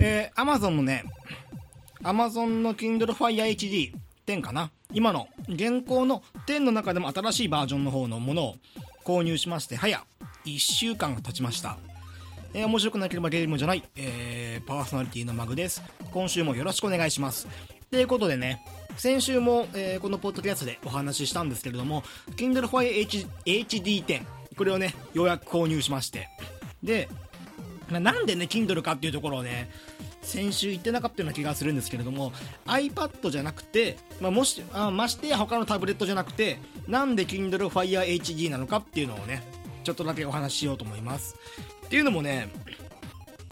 えー、Amazon のね、Amazon の Kindle Fire HD 10かな？今の現行の10の中でも新しいバージョンの方のものを購入しまして早1週間が経ちました、えー、面白くなければゲームじゃない、えー、パーソナリティのマグです。今週もよろしくお願いします。ということでね先週も、えー、このポッドキャストでお話ししたんですけれども Kindle Fire HD10 これをねようやく購入しまして。でまなんでね Kindle かっていうところをね先週言ってなかったような気がするんですけれども iPad じゃなくて、まあ、もしあましてや他のタブレットじゃなくてなんで Kindle Fire HD なのかっていうのをねちょっとだけお話ししようと思います。っていうのもね、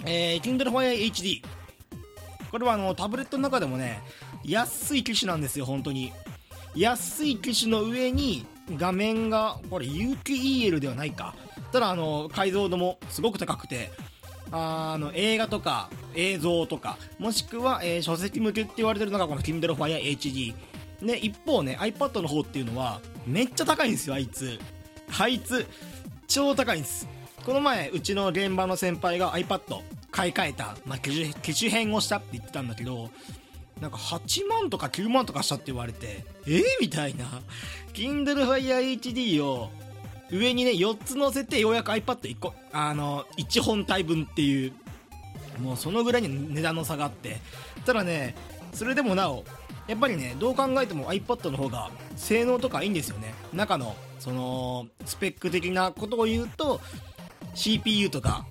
えー、Kindle Fire HD これはあのタブレットの中でもね安い機種なんですよ本当に。安い機種の上に画面がこれ有機 EL ではないか。ただあの解像度もすごく高くてあの映画とか映像とかもしくは、えー、書籍向けって言われてるのがこの Kindle Fire HD で一方ね iPad の方っていうのはめっちゃ高いんですよあいつ。あいつ超高いんです。この前うちの現場の先輩が iPad 買い替えた、まあ、機種機種変をしたって言ってたんだけどなんか8万とか9万とかしたって言われてえー、みたいな。Kindle Fire HD を上にね4つ乗せてようやく iPad1 個あの1本体分っていうもうそのぐらいに値段の差があって。ただねそれでもなおやっぱりねどう考えても iPad の方が性能とかいいんですよね。中のそのスペック的なことを言うと CPU とか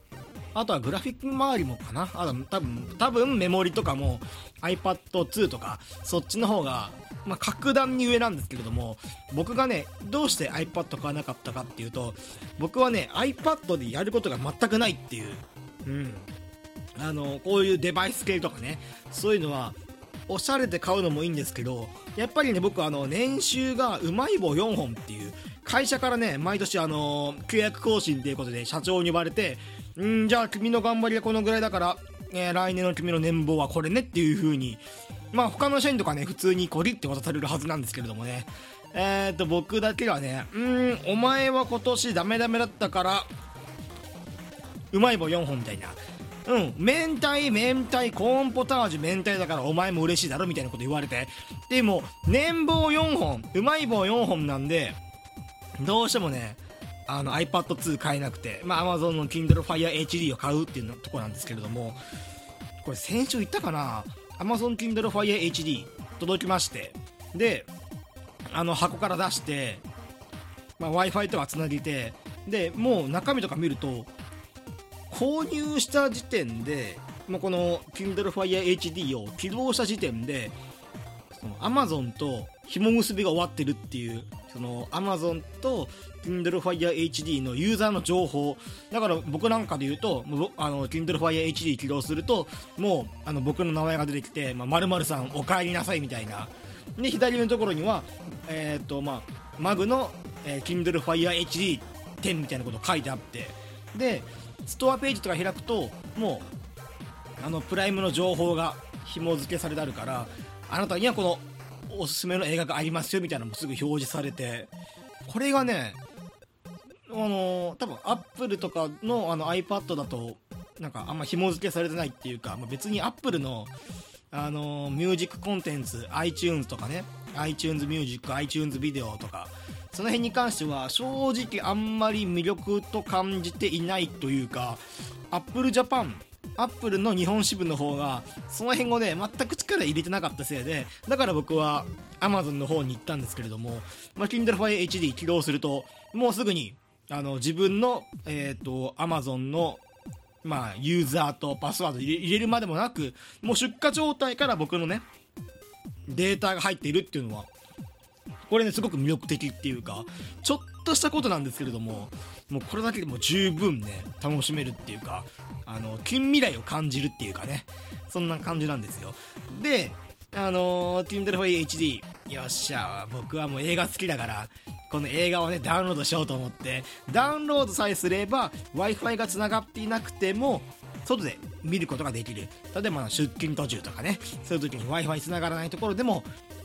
あとはグラフィック周りもかな。あと多分多分メモリとかも iPad2 とかそっちの方がまあ、格段に上なんですけれども僕がねどうして iPad 買わなかったかっていうと僕はね iPad でやることが全くないっていう、うん、あのこういうデバイス系とかねそういうのはおしゃれで買うのもいいんですけどやっぱりね僕あの年収がうまい棒4本っていう会社からね毎年あの契約更新っていうことで社長に呼ばれてんじゃあ君の頑張りがこのぐらいだから、えー、来年の君の年俸はこれねっていう風に。まあ他の社員とかね普通にコリって渡されるはずなんですけれどもね。えー、と僕だけはねうんお前は今年ダメダメだったからうまい棒4本みたいな。うん、明太、明太、コーンポタージュ、明太だからお前も嬉しいだろみたいなこと言われて。でも、年俸4本、うまい棒4本なんで、どうしてもね、あの iPad2 買えなくて、まあ、Amazon の Kindle Fire HD を買うっていうとこなんですけれども、これ先週言ったかな？Amazon Kindle Fire HD 届きまして、で、あの箱から出して、まあ、Wi-Fi とかつなげて、で、もう中身とか見ると、購入した時点で、まあ、この Kindle Fire HD を起動した時点で、その Amazon と紐結びが終わってるっていう、その Amazon と Kindle Fire HD のユーザーの情報。だから僕なんかで言うと、あの、Kindle Fire HD 起動すると、もう、あの、僕の名前が出てきて、まあ、〇〇さんお帰りなさいみたいな。で、左のところには、えー、っと、まあ、マグの、えー、Kindle Fire HD10 みたいなこと書いてあって、で、ストアページとか開くと、もう、あの、プライムの情報が紐付けされてあるから、あなたにはこの、おすすめの映画がありますよみたいなのもすぐ表示されて、これがね、あの多分アップルとかのあの iPad だとなんかあんま紐付けされてないっていうか、まあ、別にアップルのあのミュージックコンテンツ iTunes とかね iTunes ミュージック iTunes ビデオとかその辺に関しては正直あんまり魅力と感じていないというか Apple Japan アップルの日本支部の方がその辺をね全く力入れてなかったせいでだから僕は Amazon の方に行ったんですけれども、まあ、Kindle Fire HD 起動するともうすぐにあの自分の、えっ、ー、と Amazon のまあ、ユーザーとパスワード入れるまでもなくもう出荷状態から僕のねデータが入っているっていうのはこれねすごく魅力的っていうかちょっとしたことなんですけれどももうこれだけでも十分ね楽しめるっていうかあの近未来を感じるっていうかねそんな感じなんですよ。であのー、Tindle HD よっしゃ僕はもう映画好きだからこの映画をねダウンロードしようと思ってダウンロードさえすれば w i f i がつながっていなくても外で見ることができる。例えば出勤途中とかね。そういう時に w i f i つながらないところでも、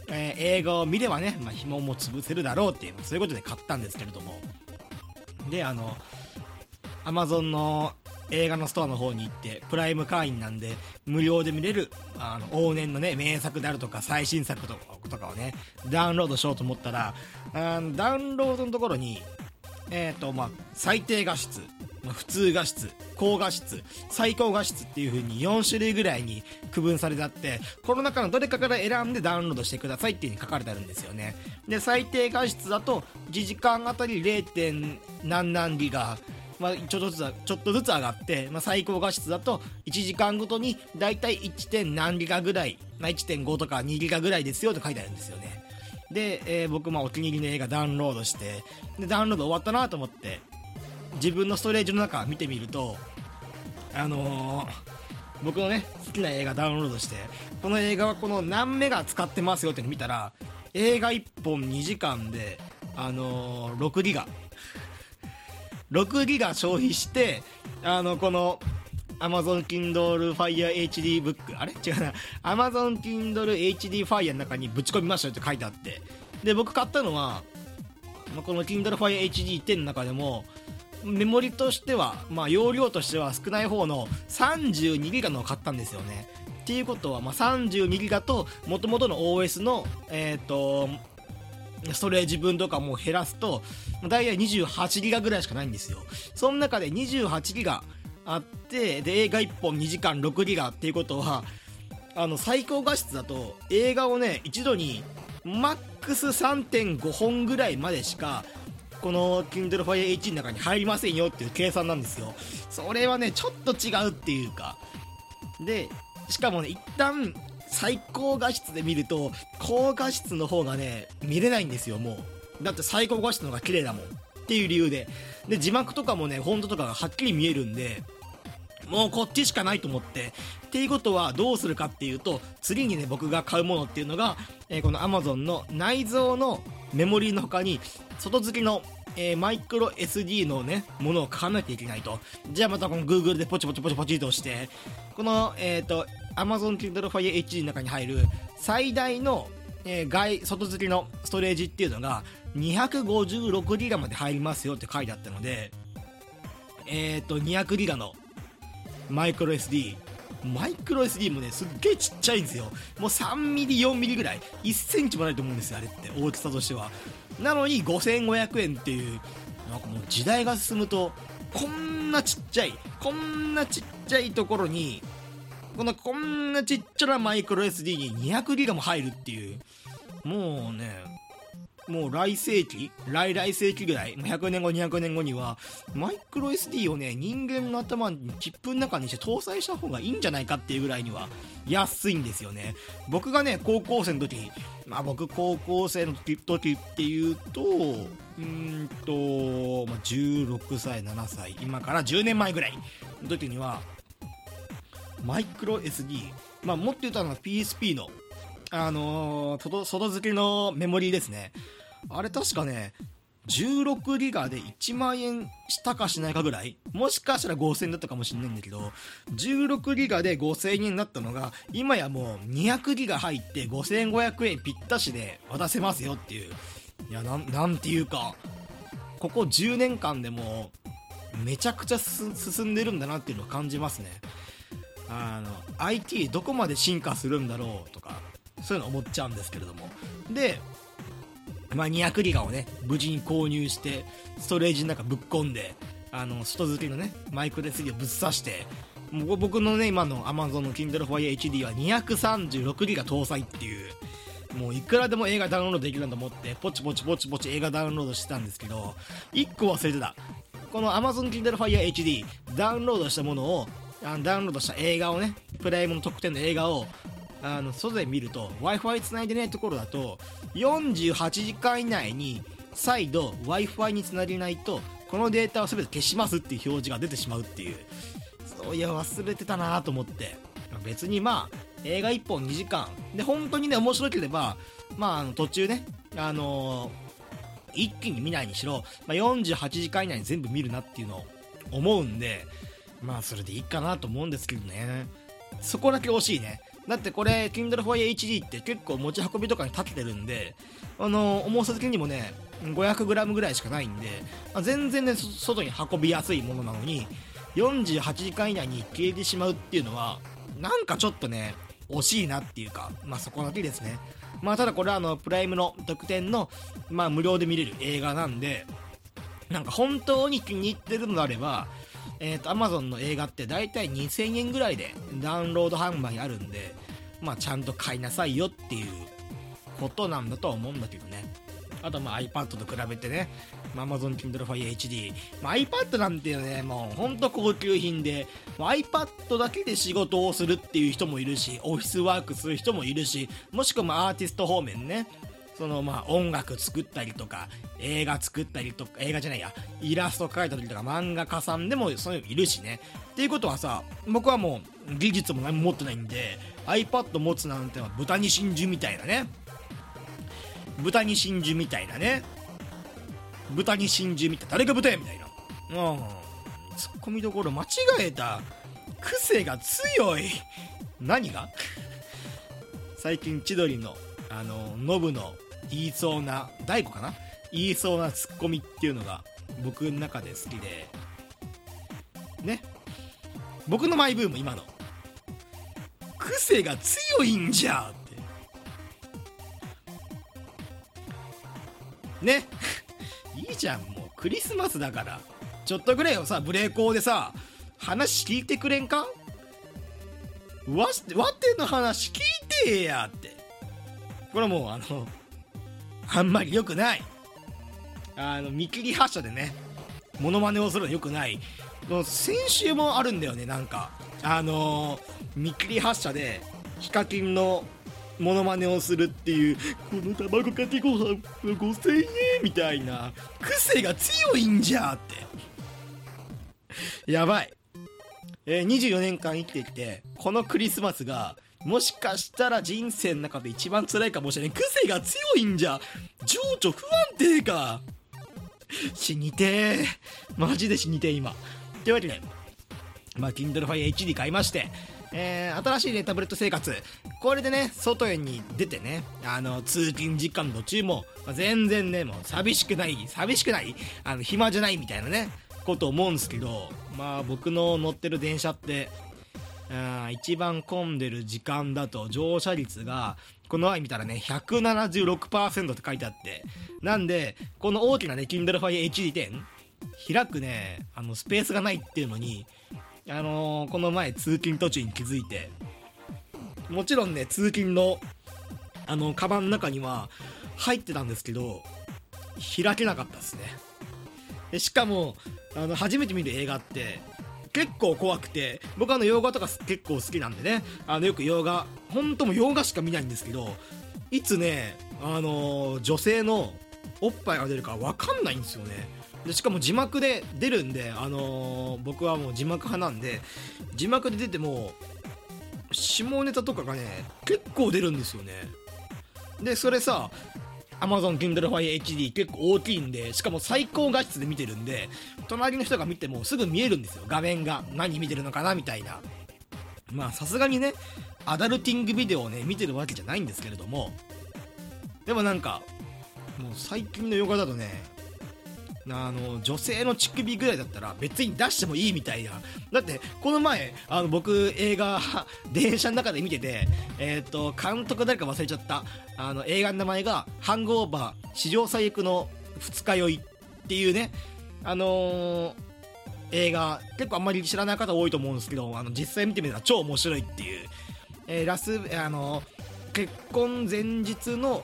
えー、映画を見ればね、まあ、紐も潰せるだろうっていうそういうことで買ったんですけれども。であの Amazon の映画のストアの方に行ってプライム会員なんで無料で見れるあの往年のね名作であるとか最新作とかをねダウンロードしようと思ったらあダウンロードのところにえっ、ー、とまあ最低画質、普通画質、高画質、最高画質っていう風に4種類ぐらいに区分されてあって、この中のどれかから選んでダウンロードしてくださいっていう風に書かれてあるんですよね。で、最低画質だと、1時間あたり 0. 何何ギガ、まあ、ちょっとずつ、ちょっとずつ上がって、まあ、最高画質だと1時間ごとにだいたい 1. 点何ギガぐらい、まあ、1.5とか2ギガぐらいですよって書いてあるんですよね。で、えー、僕、まあ、お気に入りの映画ダウンロードして、で、ダウンロード終わったなと思って、自分のストレージの中見てみるとあのー、僕のね好きな映画ダウンロードしてこの映画はこの何メガ使ってますよっての見たら映画1本2時間であのー、6ギガ6ギガ消費してあのこの Amazon Kindle Fire HD ブックあれ？違うな。Amazon Kindle HD Fire の中にぶち込みましたよって書いてあって。で僕買ったのはこの Kindle Fire HD10 の中でもメモリとしては、まあ、容量としては少ない方の32ギガのを買ったんですよね。っていうことは、まあ、32ギガと元々の OS の、えっ、ー、と、ストレージ分とかも減らすと、だいたい28ギガぐらいしかないんですよ。その中で28ギガあって、で、映画1本2時間6ギガっていうことは、あの、最高画質だと映画をね、一度にマックス3.5本ぐらいまでしかこの Kindle Fire H の中に入りませんよっていう計算なんですよそれはねちょっと違うっていうかでしかもね一旦最高画質で見ると高画質の方がね見れないんですよもうだって最高画質の方が綺麗だもんっていう理由でで字幕とかもねフォントとかがはっきり見えるんでもうこっちしかないと思って。っていうことはどうするかっていうと、次にね、僕が買うものっていうのが、えー、この Amazon の内蔵のメモリーの他に、外付きの、えー、マイクロ SD のね、ものを買わなきゃいけないと。じゃあまたこの Google でポチポチポチポチとして、この、えっ、ー、と、Amazon Kindle Fire HD の中に入る最大の、えー、外、外付きのストレージっていうのが 256GB まで入りますよって書いてあったので、えっ、ー、と、200GB のマイクロ SD マイクロ SD もねすっげえちっちゃいんですよ。もう3ミリ4ミリぐらい。1センチもないと思うんですよあれって大きさとしては。なのに5500円っていうなんかもう時代が進むとこんなちっちゃいこんなちっちゃいところにこのこんなちっちゃなマイクロ SD に200ギガも入るっていうもうねもう来世紀来来世紀ぐらい、100年後、200年後には、マイクロ SD をね、人間の頭にチップの中にして搭載した方がいいんじゃないかっていうぐらいには安いんですよね。僕がね、高校生の時、まあ僕高校生の時っていうと、うんと、まあ、16歳、7歳、今から10年前ぐらいの時には、マイクロ SD、まあもっと言うとのは PSP のあのー、外付けのメモリーですね。あれ確かね、16ギガで1万円したかしないかぐらいもしかしたら5000円だったかもしれないんだけど、16ギガで5000円になったのが、今やもう200ギガ入って5500円ぴったしで渡せますよっていう。いや、なん、なんていうか、ここ10年間でも、めちゃくちゃ進んでるんだなっていうのを感じますね。あの、IT どこまで進化するんだろうとか、そういうの思っちゃうんですけれども。で、まあ、200ギガをね無事に購入してストレージの中ぶっ込んであの外付けのねマイクロ SD をぶっ刺して僕のね今の Amazon の Kindle Fire HD は236ギガ搭載っていうもういくらでも映画ダウンロードできるんだと思ってポチポチポチポチ映画ダウンロードしてたんですけど1個忘れてた。この Amazon Kindle Fire HD ダウンロードしたものをあのダウンロードした映画をねプライムの特典の映画をあの外で見ると w i f i つないでないところだと48時間以内に再度 w i f i につなげないとこのデータを全て消しますっていう表示が出てしまうっていう。そういや忘れてたなと思って。別にまあ映画1本2時間。で本当にね面白ければまああの途中ねあのー、一気に見ないにしろ、まあ、48時間以内に全部見るなっていうのを思うんでまあそれでいいかなと思うんですけどね。そこだけ惜しいね。だってこれ Kindle Fire HD って結構持ち運びとかに立ててるんであの重さ的にもね 500g ぐらいしかないんで、ま、全然ね外に運びやすいものなのに48時間以内に消えてしまうっていうのはなんかちょっとね惜しいなっていうかまあそこだけですね。まあただこれはあのプライムの特典のまあ無料で見れる映画なんでなんか本当に気に入ってるのであればえっ、ー、と Amazon の映画って大体2000円ぐらいでダウンロード販売あるんでまあちゃんと買いなさいよっていうことなんだとは思うんだけどね。あとまあ iPad と比べてね、まあ、Amazon Kindle Fire HD、まあ、iPad なんてねもうほんと高級品で iPad だけで仕事をするっていう人もいるしオフィスワークする人もいるしもしくはアーティスト方面ね。そのまあ音楽作ったりとか映画作ったりとか映画じゃないやイラスト描いたりとか漫画家さんでもそういうのいるしね。っていうことはさ僕はもう技術も何も持ってないんで iPad 持つなんてのは豚に真珠みたいなね。豚に真珠みたいなね。豚に真珠みたい誰が豚やみたいな。うん。ツッコミどころ間違えた癖が強い。何が？最近千鳥のあのノブの言いそうな大悟かな？言いそうなツッコミっていうのが僕の中で好きでね。僕のマイブーム今の。癖が強いんじゃって。ね。いいじゃんもうクリスマスだから。ちょっとぐらいをさブレーコーでさ話聞いてくれんか？わわての話聞いてやって。これもうあのあんまり良くない。あの見切り発車でねモノマネをするの良くない。先週もあるんだよねなんか。あの、見切り発車でヒカキンのモノマネをするっていうこの卵かけご飯5000円みたいな癖が強いんじゃって。やばい、えー、24年間生きてきてこのクリスマスがもしかしたら人生の中で一番辛いかもしれない癖が強いんじゃ。情緒不安定か。死にてーマジで死にてー今。というわけでまあ Kindle Fire HD 買いましてえー、新しいねタブレット生活。これでね外に出てねあの通勤時間途中も、まあ、全然ねもう寂しくない寂しくないあの暇じゃないみたいなねこと思うんですけどまあ僕の乗ってる電車って一番混んでる時間だと乗車率がこの前見たらね176%って書いてあって。なんでこの大きなね Kindle Fire HD10 開くねあのスペースがないっていうのにあのー、この前通勤途中に気づいて。もちろんね通勤のあのカバンの中には入ってたんですけど開けなかったですね。でしかもあの初めて見る映画って結構怖くて僕あの洋画とか結構好きなんでね。あのよく洋画本当も洋画しか見ないんですけどいつねあの、女性のおっぱいが出るか分かんないんですよね。でしかも字幕で出るんで、あのー、僕はもう字幕派なんで字幕で出ても下ネタとかがね結構出るんですよね。でそれさ Amazon Kindle Fire HD 結構大きいんでしかも最高画質で見てるんで隣の人が見てもすぐ見えるんですよ。画面が。何見てるのかなみたいな。まあさすがにねアダルティングビデオをね見てるわけじゃないんですけれども。でもなんかもう最近のヨガだとねあの女性の乳首ぐらいだったら別に出してもいいみたいな。だってこの前あの僕映画 電車の中で見ててえっ、ー、と監督誰か忘れちゃった。あの映画の名前が「ハングオーバー史上最悪の二日酔い」っていうね。あのー、映画。結構あんまり知らない方多いと思うんですけどあの実際見てみたら超面白いっていう、えー、ラスあの結婚前日の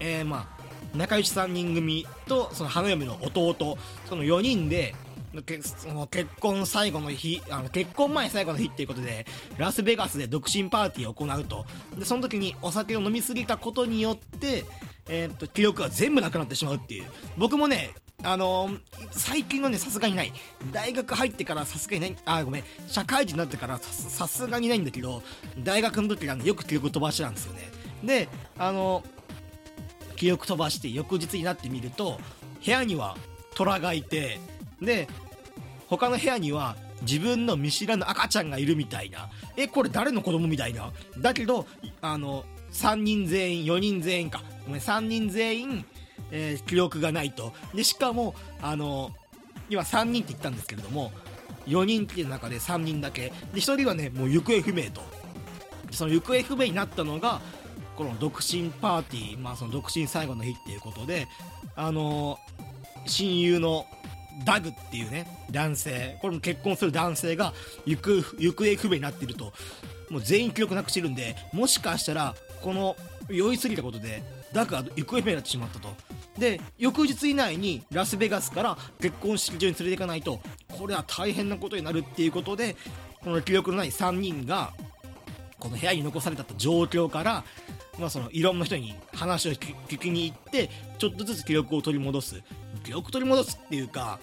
えー、まあ仲良し3人組とその花嫁の弟その4人でその結婚最後の日あの結婚前最後の日っていうことでラスベガスで独身パーティーを行うと。でその時にお酒を飲みすぎたことによって、えー、っと記憶が全部なくなってしまうっていう。僕もねあのー、最近のねさすがにない。大学入ってからさすがにない。あごめん。社会人になってからさすがにないんだけど大学の時は、ね、よく記憶飛ばしてたんですよね。であのー記憶飛ばして翌日になってみると部屋には虎がいてで他の部屋には自分の見知らぬ赤ちゃんがいるみたいな。えこれ誰の子供みたいな？だけどあの3人全員4人全員か。ごめん3人全員、えー、記憶がないと。でしかもあの今3人って言ったんですけれども4人来てる中で3人だけ。で1人はねもう行方不明と。その行方不明になったのがこの独身パーティー、まあ、その独身最後の日っていうことであの親友のダグっていうね男性これも結婚する男性が行方行方不明になっているともう全員記憶なくしてるんでもしかしたらこの酔いすぎたことでダグが行方不明になってしまったと。で翌日以内にラスベガスから結婚式場に連れて行かないとこれは大変なことになるっていうことでこの記憶のない3人がこの部屋に残された状況からまあ、そのいろんな人に話を聞きに行ってちょっとずつ記憶を取り戻す。記憶取り戻すっていうか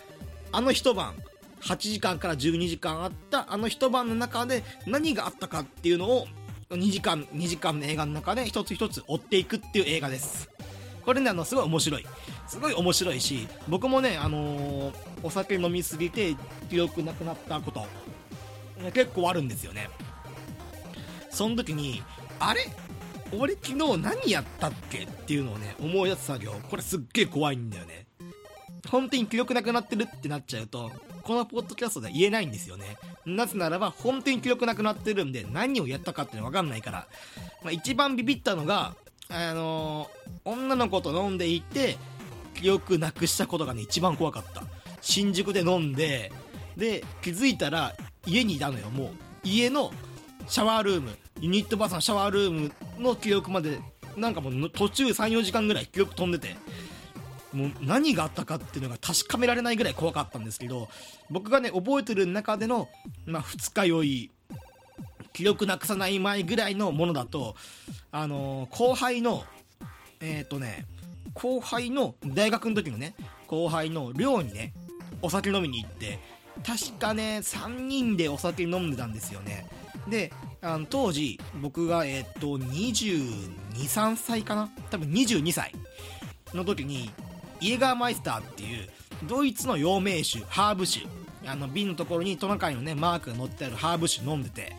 あの一晩8時間から12時間あったあの一晩の中で何があったかっていうのを2時間2時間の映画の中で一つ一つ追っていくっていう映画です。これねあのすごい面白い。すごい面白いし僕もねあのー、お酒飲みすぎて記憶なくなったこと結構あるんですよね。その時にあれ？俺昨日何やったっけっていうのをね思い出す作業。これすっげえ怖いんだよね。本当に記憶なくなってるってなっちゃうとこのポッドキャストでは言えないんですよね。なぜならば本当に記憶なくなってるんで何をやったかっての分かんないから、まあ、一番ビビったのがあのー、女の子と飲んでいて記憶なくしたことがね一番怖かった。新宿で飲んでで気づいたら家にいたのよ。もう家のシャワールーム。ユニットバスのシャワールームの記憶までなんかもう途中34時間ぐらい記憶飛んでてもう何があったかっていうのが確かめられないぐらい怖かったんですけど僕がね覚えてる中での、まあ、二日酔い記憶なくさない前ぐらいのものだとあのー、後輩のえっ、ー、とね後輩の大学の時のね後輩の寮にねお酒飲みに行って確かね3人でお酒飲んでたんですよね。であの当時僕がえっと223歳かな？多分22歳の時にイエガーマイスターっていうドイツの陽明酒ハーブ酒あの瓶のところにトナカイのねマークが載ってあるハーブ酒飲んでて。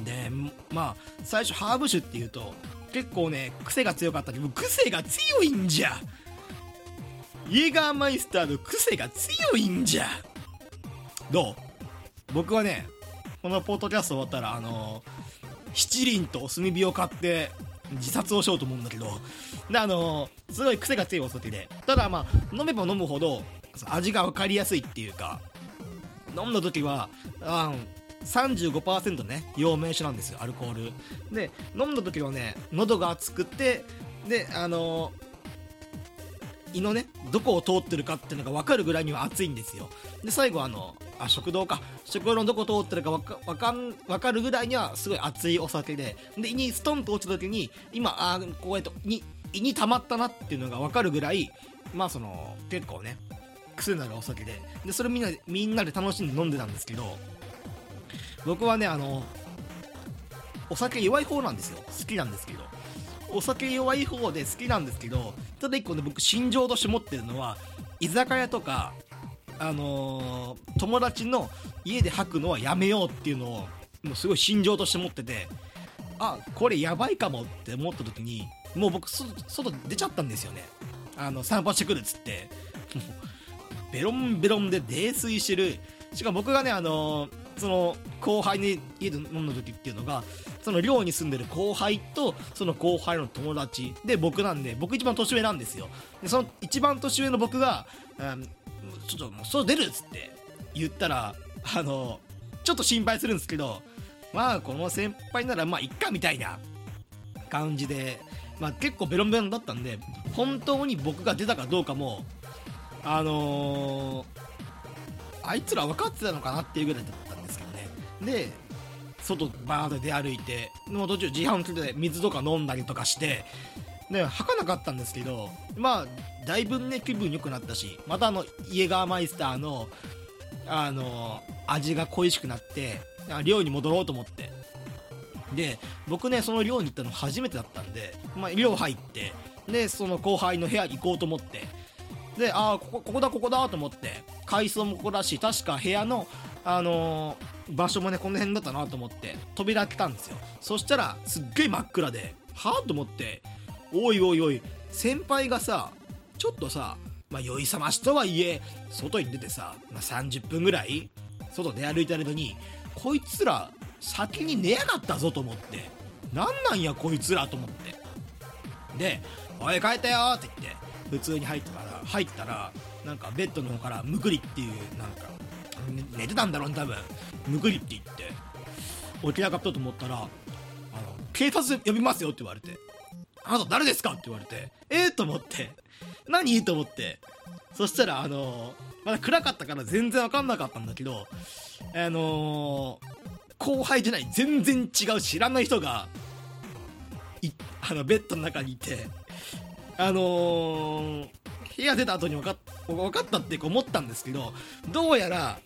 でまあ最初ハーブ酒っていうと結構ね癖が強かった。けど癖が強いんじゃ。イエガーマイスターの癖が強いんじゃ。どう？僕はねこのポッドキャスト終わったらあの七輪と炭火を買って自殺をしようと思うんだけどであのすごい癖が強いお酒でただまあ飲めば飲むほど味が分かりやすいっていうか飲んだ時はあ35%ね陽明酒なんですよアルコール。で飲んだ時はね喉が熱くてであの胃のねどこを通ってるかっていうのが分かるぐらいには熱いんですよ。で最後あのあ食堂か。食堂のどこ通ってるか分か分かん分かるぐらいにはすごい熱いお酒で。で胃にストンと落ちた時に今あこうやってに胃に溜まったなっていうのが分かるぐらいまあその結構ね癖になるお酒で。でそれみんなでみんなで楽しんで飲んでたんですけど僕はねあのお酒弱い方なんですよ。好きなんですけど。お酒弱い方で好きなんですけどただ一個ね僕心情として持ってるのは居酒屋とかあのー、友達の家で吐くのはやめようっていうのをもうすごい心情として持っててあこれやばいかもって思った時にもう僕外出ちゃったんですよね。あの散歩してくるっつって。ベロンベロンで泥酔してる。しかも僕がねあのー、その後輩に家で飲んだ時っていうのがその寮に住んでる後輩とその後輩の友達で僕なんで僕一番年上なんですよ。でその一番年上の僕が、うん、ちょっともう外出るっつって言ったらあのちょっと心配するんですけどまあこの先輩ならまあいっかみたいな感じで、まあ、結構ベロンベロンだったんで本当に僕が出たかどうかもあのー、あいつら分かってたのかなっていうぐらいだった。で外バーッと出歩いても途中自販機で水とか飲んだりとかしてで吐かなかったんですけどまあだいぶね気分良くなったしまたあのイエガーマイスターのあの味が恋しくなって寮に戻ろうと思って。で僕ねその寮に行ったの初めてだったんで、まあ、寮入ってでその後輩の部屋行こうと思って。でああここここだここだと思って階層もここだし確か部屋のあのー、場所もねこの辺だったなと思って扉開けたんですよそしたらすっげえ真っ暗ではあと思っておいおいおい先輩がさちょっとさまあ、酔い覚ましとはいえ、外に出てさ、まあ、30分ぐらい、外出歩いてるのに、こいつら、先に寝やがったぞと思って、なんなんやこいつらと思って。で、おい帰ったよって言って、普通に入ったから、入ったら、なんかベッドの方からむくりっていう、なんか、寝てたんだろうね、多分。むくりって言って、起きなかったと思ったら、あの、警察呼びますよって言われて、あなた誰ですか？って言われて、えー、と思って、何？と思って。そしたら、あの、まだ暗かったから全然わかんなかったんだけど、あの、後輩じゃない、全然違う知らない人が、い、あの、ベッドの中にいて、あのー、部屋出た後に分か分かったって思ったんですけど、どうやら、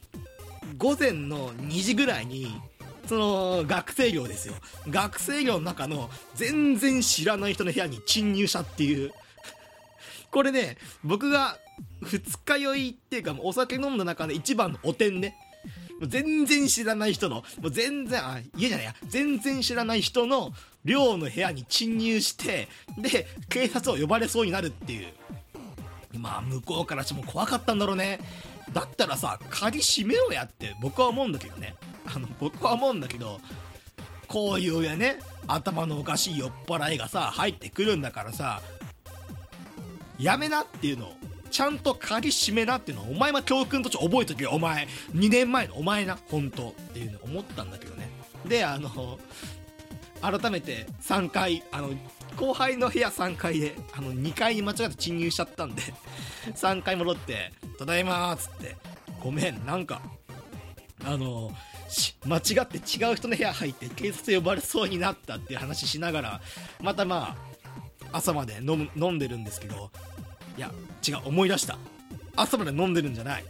午前の2時ぐらいに、その、学生寮ですよ。学生寮の中の全然知らない人の部屋に侵入したっていう。これね、僕が二日酔いっていうか、お酒飲んだ中で一番のお点ね。もう全然知らない人の、もう全然、あ、家じゃないや、全然知らない人の寮の部屋に侵入して、で、警察を呼ばれそうになるっていう。まあ、向こうからしても怖かったんだろうね。だったらさ、鍵閉めろやって僕は思うんだけどね。あの、僕は思うんだけど、こういうね、頭のおかしい酔っ払いがさ、入ってくるんだからさ、やめなっていうのを、ちゃんと鍵閉めなっていうのを、お前は教訓として覚えとけよ、お前。2年前のお前な、本当っていうの思ったんだけどね。で、あの、改めて3回、あの、後輩の部屋3階で、あの、2階に間違って侵入しちゃったんで 3階戻って、ただいまっつって、ごめん、なんか、あの、間違って違う人の部屋入って警察呼ばれそうになったっていう話しながら、またまあ、朝まで飲む飲んでるんですけどいや違う思い出した。朝まで飲んでるんじゃない。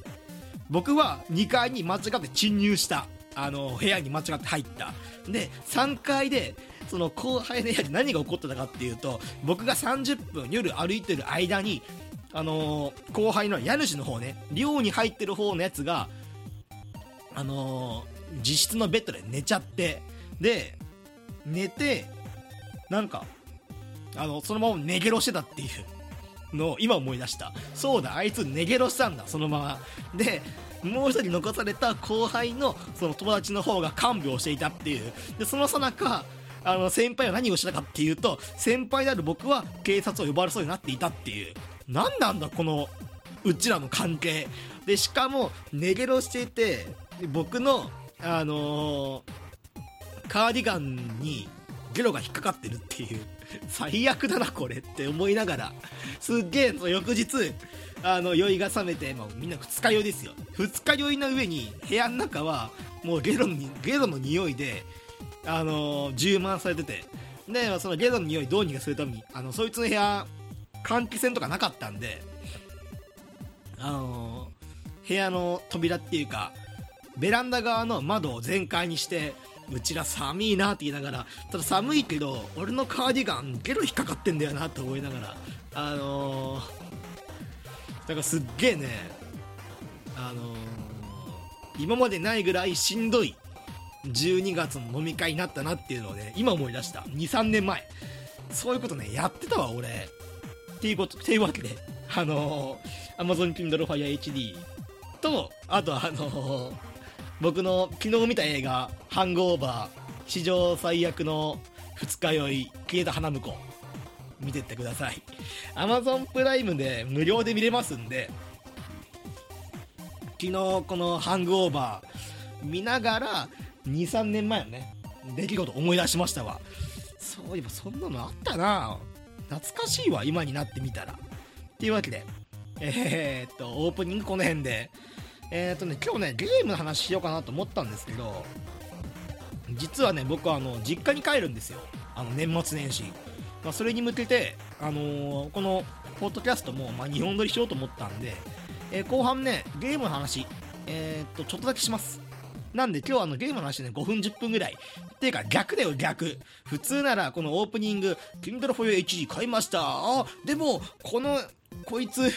僕は2階に間違って侵入した。あの部屋に間違って入った。で3階でその後輩の部屋で何が起こってたかっていうと僕が30分夜歩いてる間にあのー、後輩の家主の方ね寮に入ってる方のやつがあのー、自室のベッドで寝ちゃってで寝てなんかあの、そのまま寝ゲロしてたっていう。の今思い出した。そうだ、あいつ寝ゲロしたんだ、そのまま。で、もう一人残された後輩のその友達の方が看病していたっていう。で、そのさなか、あの、先輩は何をしたかっていうと、先輩である僕は警察を呼ばれそうになっていたっていう。何なんだ、この、うちらの関係。で、しかも、寝ゲロしていて、僕の、あのー、カーディガンにゲロが引っかかってるっていう。最悪だなこれって思いながらすっげえ翌日あの酔いが覚めて、まあ、みんな二日酔いですよ二日酔いの上に部屋の中はもうゲロのゲロの匂いであの、充満されててでそのゲロの匂いどうにかするためにあのそいつの部屋換気扇とかなかったんであの、部屋の扉っていうかベランダ側の窓を全開にしてうちら寒いなって言いながらただ寒いけど俺のカーディガンゲロ引っかかってんだよなって思いながらあのー、だからすっげえねあのー、今までないぐらいしんどい12月の飲み会になったなっていうのをね今思い出した。23年前。そういうことねやってたわ俺。っていうことっていうわけであのー、Amazon Kindle Fire HD とあとあのー僕の昨日見た映画「ハングオーバー」史上最悪の二日酔い消えた花婿。見てってください。Amazon プライムで無料で見れますんで。昨日この「ハングオーバー」見ながら23年前のね出来事思い出しましたわ。そういえばそんなのあったな。懐かしいわ今になってみたら。っていうわけでえー、っとオープニングこの辺でえっ、ー、とね、今日ね、ゲームの話しようかなと思ったんですけど、実はね、僕はあの、実家に帰るんですよ。あの、年末年始。まあ、それに向けて、あのー、この、ポッドキャストも、まあ、日本撮りしようと思ったんで、えー、後半ね、ゲームの話、え、っと、ちょっとだけします。なんで今日はあのゲームの話ね、5分10分ぐらい。っていうか逆だよ逆。普通ならこのオープニング、Kindle for HD 買いました。あ、でも、この、こいつ、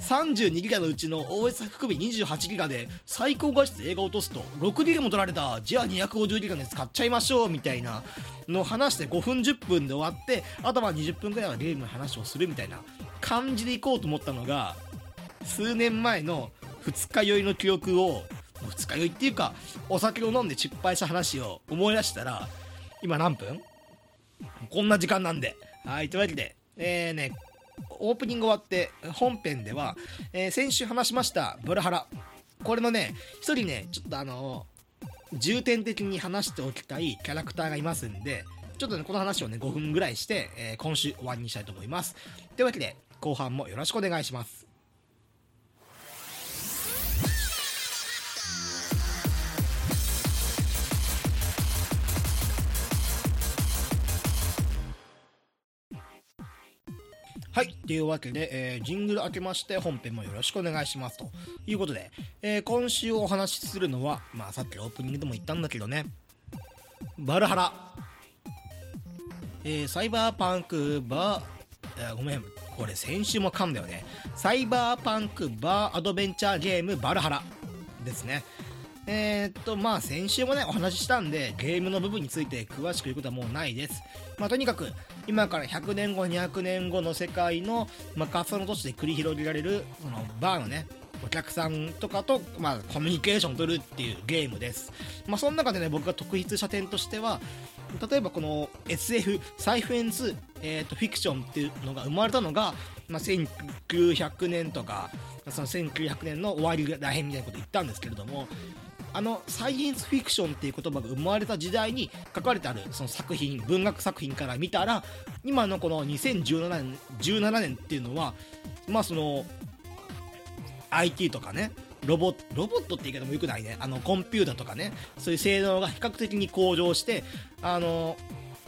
32ギガのうちの OS 含め28ギガで最高画質映画落とすと6ギガも取られた。じゃあ250ギガで使っちゃいましょうみたいなの話して5分10分で終わってあとは20分ぐらいはゲームの話をするみたいな感じでいこうと思ったのが数年前の二日酔いの記憶を二日酔いっていうかお酒を飲んで失敗した話を思い出したら今何分？こんな時間なんで。はいというわけでえーねオープニング終わって本編では、えー先週話しましたブラハラ。これのね一人ねちょっとあの重点的に話しておきたいキャラクターがいますんでちょっとねこの話をね5分ぐらいして、えー今週終わりにしたいと思います。というわけで後半もよろしくお願いします。はい。というわけで、えージングル開けまして本編もよろしくお願いします。ということで、えー今週お話しするのは、まあさっきオープニングでも言ったんだけどね、バルハラ。えーサイバーパンクバー、あごめん、これ先週も噛んだよね。サイバーパンクバーアドベンチャーゲームバルハラですね。えーっと、まあ先週もね、お話ししたんで、ゲームの部分について詳しく言うことはもうないです。まあとにかく、今から100年後、200年後の世界の、まあ仮想の都市で繰り広げられる、そのバーのね、お客さんとかと、まあ、コミュニケーションを取るっていうゲームです。まあ、その中でね、僕が特筆した点としては、例えばこの SF、サイフェンス、えーと、フィクションっていうのが生まれたのが、まあ、1900年とか、その1900年の終わりらへんみたいなこと言ったんですけれども、あのサイエンスフィクションっていう言葉が生まれた時代に書かれてあるその作品文学作品から見たら今のこの2017年 ,17 年っていうのはまあその IT とかねロボロボットって言い方もよくないね。あのコンピューターとかね。そういう性能が比較的に向上してあの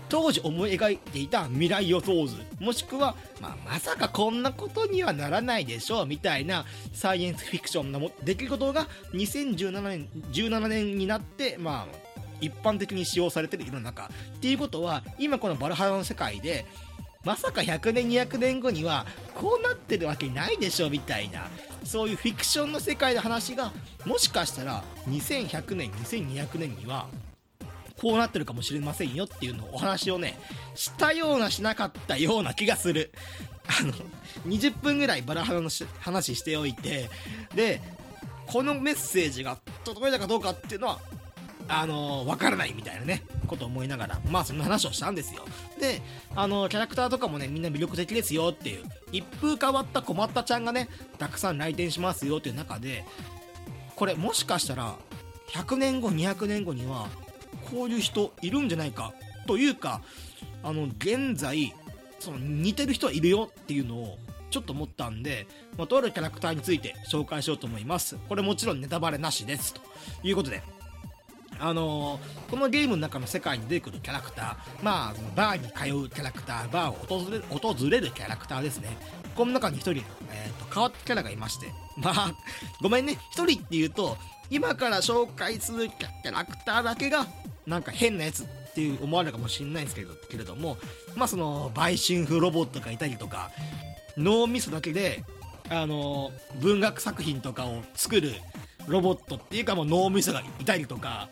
当時思い描いていた未来予想図。もしくは、まあ、まさかこんなことにはならないでしょうみたいなサイエンスフィクションの出来事が2017年 ,17 年になって、まあ、一般的に使用されてる世の中。っていうことは今このバルハラの世界でまさか100年200年後にはこうなってるわけないでしょみたいなそういうフィクションの世界の話がもしかしたら2100年2200年にはこうなってるかもしれませんよっていうのをお話をねしたようなしなかったような気がする。あの20分ぐらいバラハラの話しておいてでこのメッセージが届いたかどうかっていうのはあのわからないみたいなねことを思いながらまあそんな話をしたんですよ。であのキャラクターとかもねみんな魅力的ですよっていう一風変わった困ったちゃんがねたくさん来店しますよっていう中でこれもしかしたら100年後200年後にはこういう人いるんじゃないかというかあの現在その似てる人はいるよっていうのをちょっと思ったんで、まあ、とあるキャラクターについて紹介しようと思います。これもちろんネタバレなしです。ということであのーこのゲームの中の世界に出てくるキャラクターまあそのバーに通うキャラクターバーを訪れる訪れるキャラクターですね。この中に一人、えーと変わったキャラがいましてまあごめんね。一人っていうと今から紹介するキャラクターだけがなんか変なやつっていう思われるかもしれないんですけどけれどもまあその売春風ロボットがいたりとか脳みそだけであの文学作品とかを作るロボットっていうかもう脳みそがいたりとか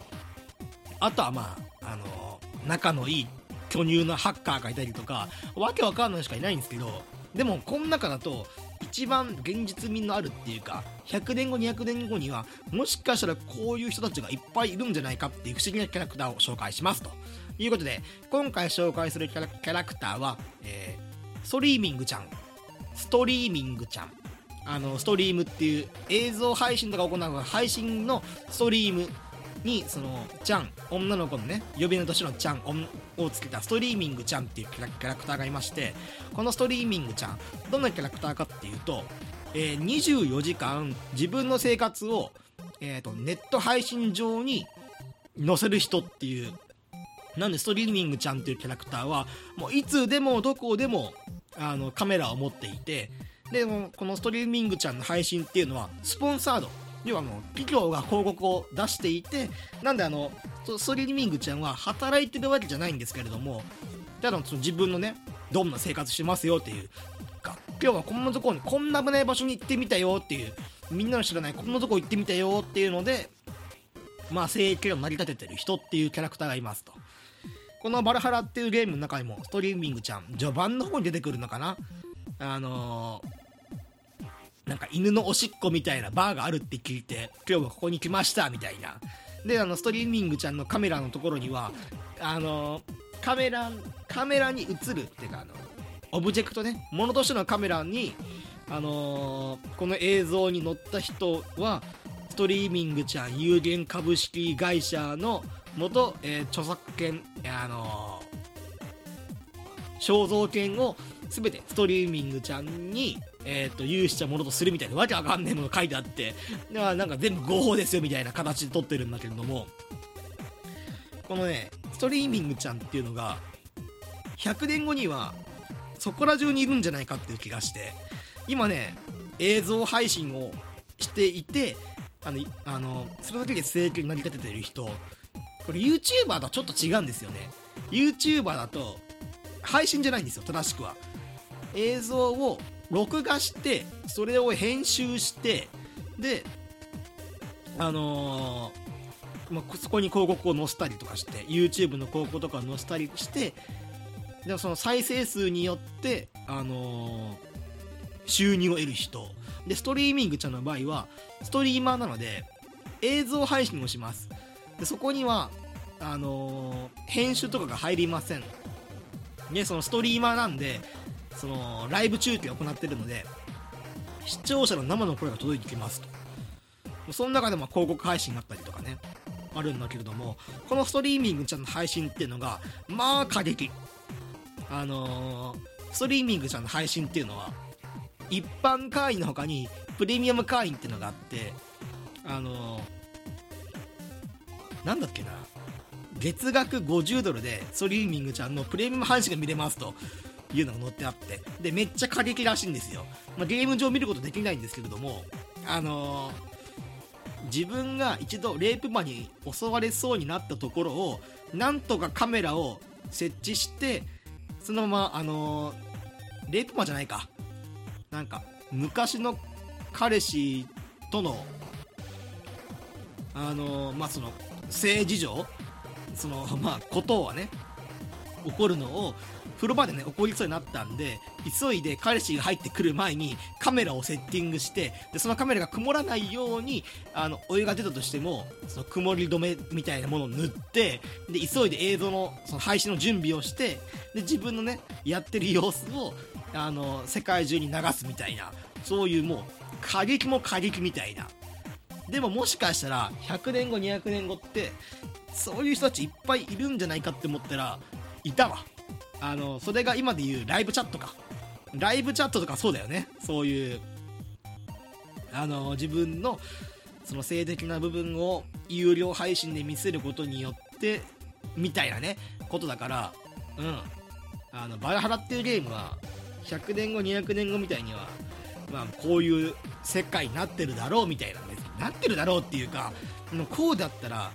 あとはまああの仲のいい巨乳なハッカーがいたりとかわけわかんないしかいないんですけどでもこの中だと一番現実味のあるっていうか100年後200年後にはもしかしたらこういう人たちがいっぱいいるんじゃないかっていう不思議なキャラクターを紹介しますと。いうことで今回紹介するキャラクターは、えーストリーミングちゃん。ストリーミングちゃん。あのストリームっていう映像配信とか行う配信のストリームにそのちゃん女の子のね呼び名としてのちゃんをつけたストリーミングちゃんっていうキャラクターがいましてこのストリーミングちゃんどんなキャラクターかっていうと、えー24時間自分の生活を、えー、とネット配信上に載せる人っていうなんでストリーミングちゃんっていうキャラクターはもういつでもどこでもあのカメラを持っていてでもこのストリーミングちゃんの配信っていうのはスポンサード。要はもう企業が広告を出していてなんであのストリーミングちゃんは働いてるわけじゃないんですけれどもただその自分のねどんな生活してますよっていう今日はこんなとこにこんな危ない場所に行ってみたよっていうみんなの知らないこんなとこ行ってみたよっていうのでまあ聖域を成り立ててる人っていうキャラクターがいますと。このバルハラっていうゲームの中にもストリーミングちゃん序盤の方に出てくるのかな。あのー、なんか犬のおしっこみたいなバーがあるって聞いて今日はここに来ましたみたいな。であのストリーミングちゃんのカメラのところにはあの、カメラカメラに映るっていうかあのオブジェクトねものとしてのカメラにあのー、この映像に載った人はストリーミングちゃん有限株式会社の元、えー、著作権、あのー、肖像権を全てストリーミングちゃんに、えーと、有したものとするみたいなわけわかんねえもの書いてあってだからなんか全部合法ですよみたいな形で撮ってるんだけれどもこのねストリーミングちゃんっていうのが100年後にはそこら中にいるんじゃないかっていう気がして今ね映像配信をしていてあのあのそれだけで生計に成り立ててる人これ YouTuber とはちょっと違うんですよね。YouTuber だと配信じゃないんですよ正しくは。映像を録画してそれを編集してであのー、まあ、そこに広告を載せたりとかして YouTube の広告とか載せたりしてでその再生数によって、あのー、収入を得る人。でストリーミングちゃんの場合はストリーマーなので映像配信をします。でそこにはあのー、編集とかが入りません。でそのストリーマーなんでそのライブ中継を行ってるので視聴者の生の声が届いてきますと。その中でも広告配信があったりとかねあるんだけれどもこのストリーミングちゃんの配信っていうのがまあ過激。あのー、ストリーミングちゃんの配信っていうのは一般会員の他にプレミアム会員っていうのがあってあのー、なんだっけな月額50ドルでストリーミングちゃんのプレミアム配信が見れますと。いうのが載ってあって。でめっちゃ過激らしいんですよ、まあ、ゲーム上見ることできないんですけれどもあのー、自分が一度レイプ魔に襲われそうになったところをなんとかカメラを設置してそのままあのー、レイプ魔じゃないか。なんか昔の彼氏とのあのー、まあその性事情そのまあことはね起こるのを風呂場でね起こりそうになったんで急いで彼氏が入ってくる前にカメラをセッティングしてでそのカメラが曇らないようにあのお湯が出たとしてもその曇り止めみたいなものを塗ってで急いで映像のその配信の準備をしてで自分のねやってる様子をあの世界中に流すみたいなそういうもう過激も過激みたいな。でももしかしたら100年後200年後ってそういう人たちいっぱいいるんじゃないかって思ったらいたわ。あのそれが今で言うライブチャットか。ライブチャットとかそうだよね。そういうあの自分のその性的な部分を有料配信で見せることによってみたいなねことだからうん。あのバラハラっていうゲームは100年後200年後みたいにはまあこういう世界になってるだろうみたいなねなってるだろうっていうかこうだったら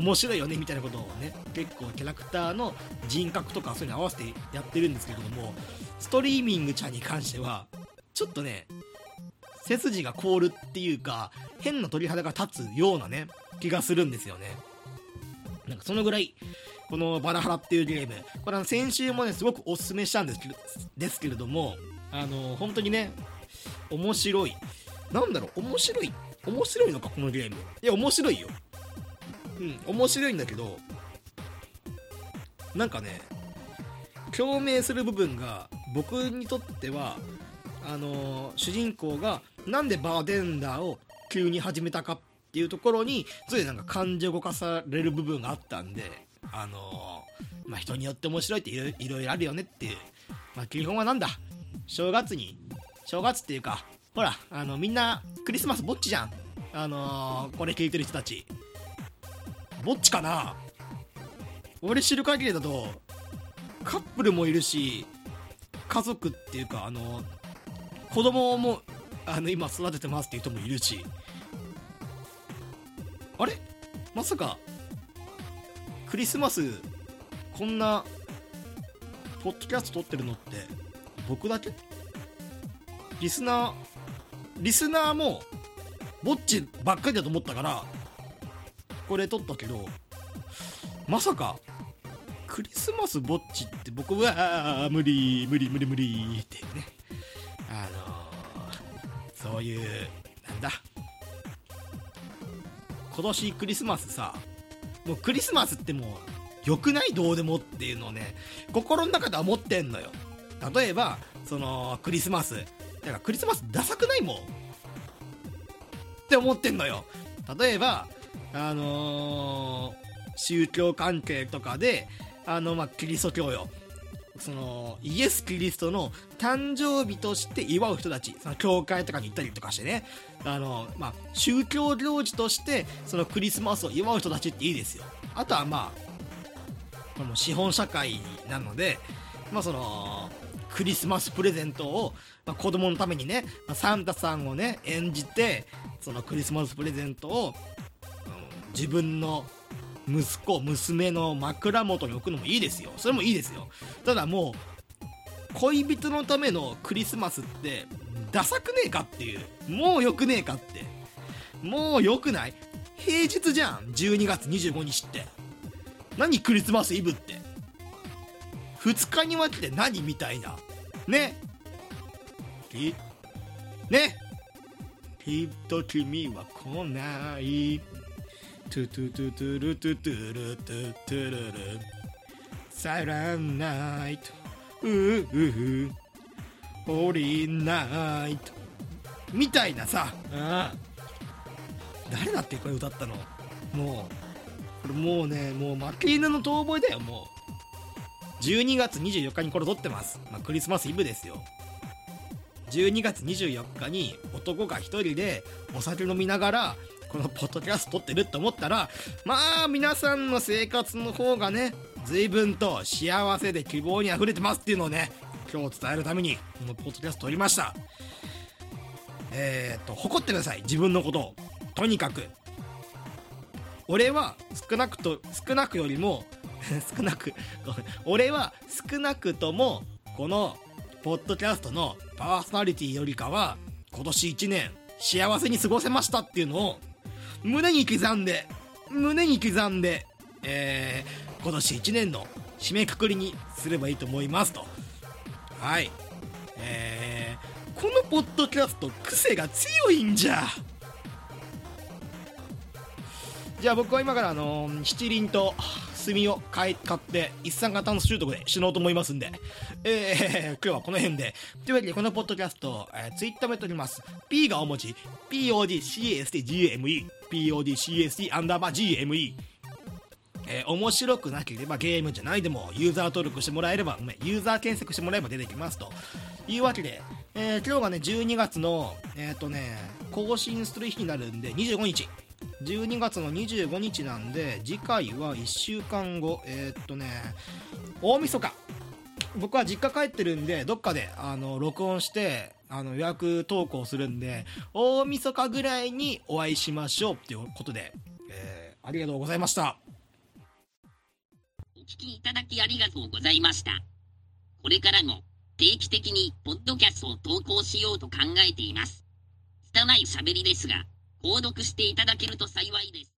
面白いよねみたいなことをね結構キャラクターの人格とかそういうの合わせてやってるんですけれどもストリーミングちゃんに関してはちょっとね背筋が凍るっていうか変な鳥肌が立つようなね気がするんですよね。なんかそのぐらいこのバラハラっていうゲームこれは先週もねすごくおすすめしたんですけですけれどもあの本当にね面白い。なんだろう面白い面白いのかこのゲーム。いや面白いよ。うん。面白いんだけどなんかね共鳴する部分が僕にとってはあのー、主人公がなんでバーテンダーを急に始めたかっていうところにそれでなんか感情動かされる部分があったんであのー、まあ、人によって面白いっていろいろあるよねっていう、まあ、基本はなんだ正月に正月っていうかほらあのみんなクリスマスぼっちじゃん。あのー、これ聞いてる人たち。ぼっちかな？俺知る限りだとカップルもいるし家族っていうかあの子供もあの今育ててますっていう人もいるし。あれ？まさかクリスマスこんなポッドキャスト撮ってるのって僕だけ？リスナーリスナーもぼっちばっかりだと思ったからこれ撮ったけどまさかクリスマスぼっちって僕は無理無理無理無理っていうね。あのー、そういうなんだ。今年クリスマスさもうクリスマスってもう良くないどうでもっていうのをね心の中では思ってんのよ。例えばそのクリスマス。だからクリスマスダサくないもん。って思ってんのよ。例えばあのー、宗教関係とかであのまあキリスト教よ。そのイエス・キリストの誕生日として祝う人たちその教会とかに行ったりとかしてね。あの、まあ、宗教行事としてそのクリスマスを祝う人たちっていいですよ。あとはまあこの資本社会なので、まあ、そのクリスマスプレゼントを、まあ、子供のためにね、ま、サンタさんをね演じてそのクリスマスプレゼントを、自分の息子娘の枕元に置くのもいいですよ。それもいいですよ。ただもう恋人のためのクリスマスってダサくねえかっていう。もうよくねえかって。もうよくない。平日じゃん。12月25日って。何クリスマスイブって。2日に分けて何みたいな。ね。ね。きっと君は来ない。トゥトゥトゥトゥルトゥトゥルトゥトゥルル。サイランナイト。ううう。ホーリーナイト。みたいなさ、誰だってこれ歌ったの？もう。これもうねもう負け犬の遠吠えだよもう。12月24日にこれ撮ってます、まあ、クリスマスイブですよ。12月24日に男が1人でお酒飲みながらこのポッドキャスト撮ってるって思ったらまあ皆さんの生活の方がね随分と幸せで希望にあふれてますっていうのをね今日伝えるためにこのポッドキャスト撮りました。えー、っと誇ってください。自分のことを。とにかく。俺は少なくと少なくよりも 少なく俺は少なくともこのポッドキャストのパーソナリティよりかは今年1年幸せに過ごせましたっていうのを胸に刻んで胸に刻んで、えー、今年1年の締めくくりにすればいいと思いますと。はい。えー、このポッドキャスト癖が強いんじゃ。じゃあ僕は今からあのー、七輪と炭を買い買って一酸化炭素中毒で死のうと思いますんで、えー、今日はこの辺で。というわけで、このポッドキャスト、えー、ツイッターもやっております。P が大文字、PODCASTGME、PODCAST アンダーバー GME。えー、面白くなければゲームじゃないでもユーザー登録してもらえれば、ユーザー検索してもらえば出てきますというわけで、えー、今日がね、12月の、えっ、ー、とね、更新する日になるんで、25日。12月の25日なんで次回は1週間後。えー、っとね大晦日。僕は実家帰ってるんでどっかであの録音してあの予約投稿するんで大晦日ぐらいにお会いしましょうっていうことで、えー、ありがとうございました。お聞きいただきありがとうございました。これからも定期的にポッドキャストを投稿しようと考えています。拙い喋りですが購読していただけると幸いです。